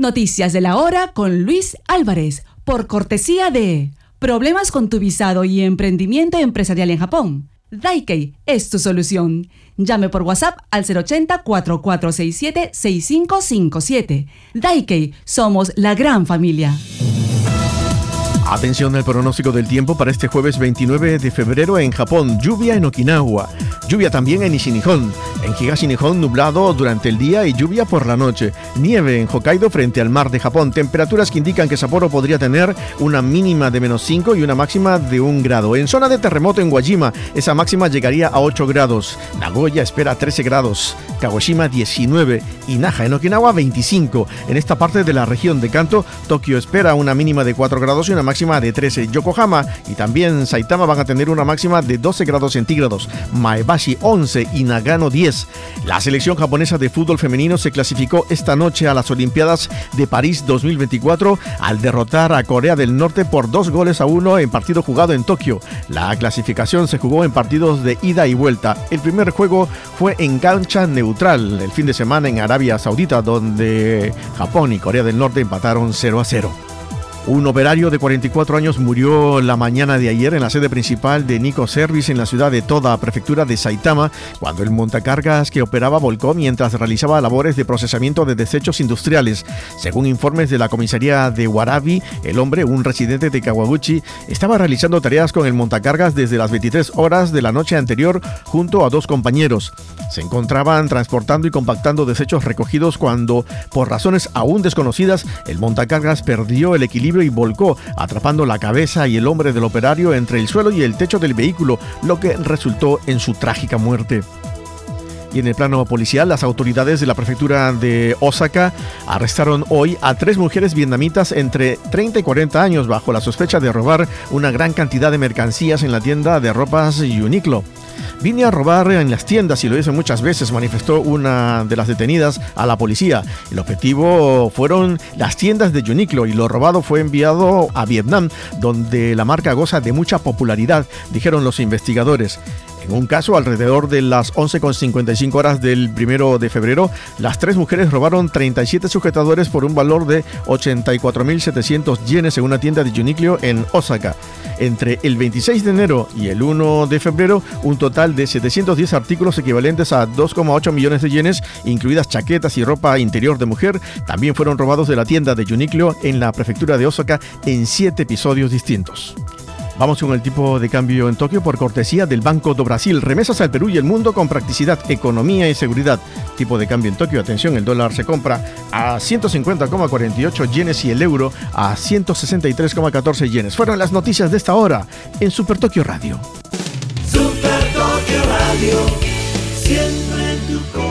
Noticias de la hora con Luis Álvarez, por cortesía de Problemas con tu visado y emprendimiento empresarial en Japón. Daikei es tu solución. Llame por WhatsApp al 080-4467-6557. Daikei, somos la gran familia. Atención al pronóstico del tiempo para este jueves 29 de febrero en Japón. Lluvia en Okinawa. Lluvia también en Ishinihon. En Higashi Nihon nublado durante el día y lluvia por la noche. Nieve en Hokkaido frente al mar de Japón. Temperaturas que indican que Sapporo podría tener una mínima de menos 5 y una máxima de 1 grado. En zona de terremoto en Wajima, esa máxima llegaría a 8 grados. Nagoya espera 13 grados. Kagoshima 19 y Naha en Okinawa 25. En esta parte de la región de Kanto, Tokio espera una mínima de 4 grados y una máxima de 13. Yokohama y también Saitama van a tener una máxima de 12 grados centígrados. Maebashi 11 y Nagano 10. La selección japonesa de fútbol femenino se clasificó esta noche a las Olimpiadas de París 2024 al derrotar a Corea del Norte por dos goles a uno en partido jugado en Tokio. La clasificación se jugó en partidos de ida y vuelta. El primer juego fue en cancha neutral el fin de semana en Arabia Saudita, donde Japón y Corea del Norte empataron 0 a 0. Un operario de 44 años murió la mañana de ayer en la sede principal de Nico Service en la ciudad de Toda, prefectura de Saitama, cuando el montacargas que operaba volcó mientras realizaba labores de procesamiento de desechos industriales. Según informes de la comisaría de Warabi, el hombre, un residente de Kawaguchi, estaba realizando tareas con el montacargas desde las 23 horas de la noche anterior junto a dos compañeros. Se encontraban transportando y compactando desechos recogidos cuando, por razones aún desconocidas, el montacargas perdió el equilibrio y volcó, atrapando la cabeza y el hombre del operario entre el suelo y el techo del vehículo, lo que resultó en su trágica muerte. Y en el plano policial, las autoridades de la prefectura de Osaka arrestaron hoy a tres mujeres vietnamitas entre 30 y 40 años bajo la sospecha de robar una gran cantidad de mercancías en la tienda de ropas Uniqlo. Vine a robar en las tiendas y lo hice muchas veces, manifestó una de las detenidas a la policía. El objetivo fueron las tiendas de Uniqlo y lo robado fue enviado a Vietnam, donde la marca goza de mucha popularidad, dijeron los investigadores. En un caso, alrededor de las 11.55 horas del primero de febrero, las tres mujeres robaron 37 sujetadores por un valor de 84.700 yenes en una tienda de Uniqlo en Osaka. Entre el 26 de enero y el 1 de febrero, un total de 710 artículos equivalentes a 2,8 millones de yenes, incluidas chaquetas y ropa interior de mujer, también fueron robados de la tienda de Uniqlo en la prefectura de Osaka en siete episodios distintos. Vamos con el tipo de cambio en Tokio por cortesía del Banco do Brasil. Remesas al Perú y el mundo con practicidad, economía y seguridad. Tipo de cambio en Tokio, atención, el dólar se compra a 150,48 yenes y el euro a 163,14 yenes. Fueron las noticias de esta hora en Super Tokio Radio. Super Tokio Radio, siempre en tu.